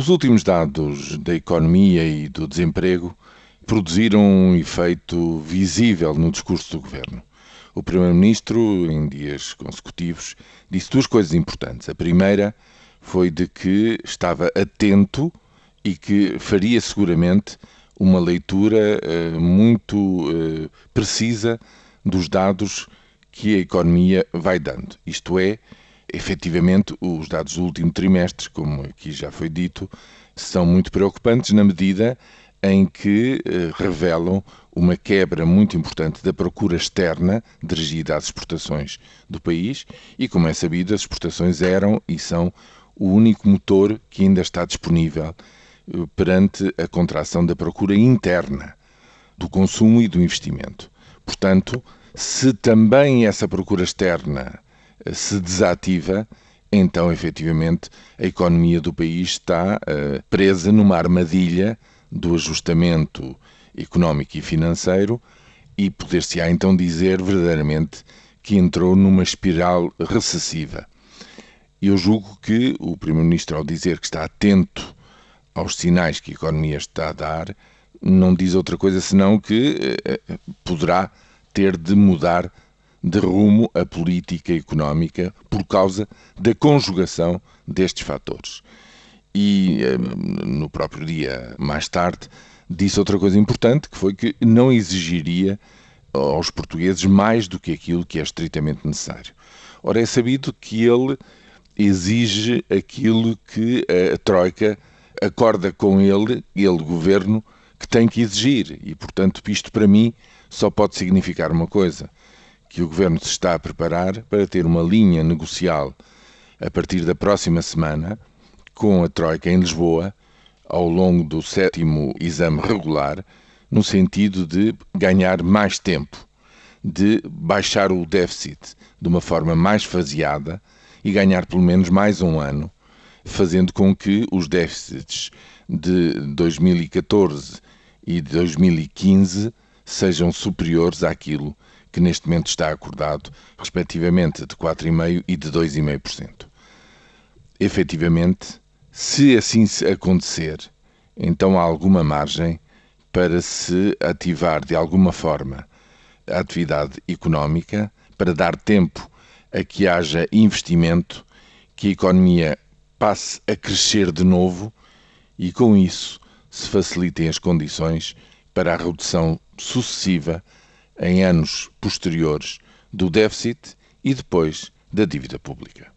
Os últimos dados da economia e do desemprego produziram um efeito visível no discurso do governo. O Primeiro-Ministro, em dias consecutivos, disse duas coisas importantes. A primeira foi de que estava atento e que faria seguramente uma leitura uh, muito uh, precisa dos dados que a economia vai dando. Isto é, efetivamente, os dados do último trimestre, como aqui já foi dito, são muito preocupantes na medida em que uh, revelam uma quebra muito importante da procura externa dirigida às exportações do país e, como é sabido, as exportações eram e são o único motor que ainda está disponível uh, perante a contração da procura interna do consumo e do investimento. Portanto, se também essa procura externa se desativa, então efetivamente a economia do país está presa numa armadilha do ajustamento económico e financeiro e poder-se-á então dizer verdadeiramente que entrou numa espiral recessiva. Eu julgo que o Primeiro-Ministro, ao dizer que está atento aos sinais que a economia está a dar, não diz outra coisa senão que eh, eh poderá ter de mudar de rumo a política económica por causa da conjugação destes fatores e eh, no próprio dia mais tarde disse outra coisa importante, que foi que não exigiria aos portugueses mais do que aquilo que é estritamente necessário. Ora, é sabido que ele exige aquilo que a Troika acorda com ele, ele, governo, que tem que exigir. E, portanto, isto para mim só pode significar uma coisa: que o governo se está a preparar para ter uma linha negocial a partir da próxima semana com a Troika em Lisboa ao longo do sétimo exame regular, no sentido de ganhar mais tempo, de baixar o déficit de uma forma mais faseada e ganhar pelo menos mais um ano, fazendo com que os déficits de 2014 e de 2015 sejam superiores àquilo que neste momento está acordado, respectivamente de 4,5% e de 2,5%. Efetivamente, se assim acontecer, então há alguma margem para se ativar de alguma forma a atividade económica, para dar tempo a que haja investimento, que a economia passe a crescer de novo e com isso se facilitem as condições para a redução sucessiva em anos posteriores do déficit e depois da dívida pública.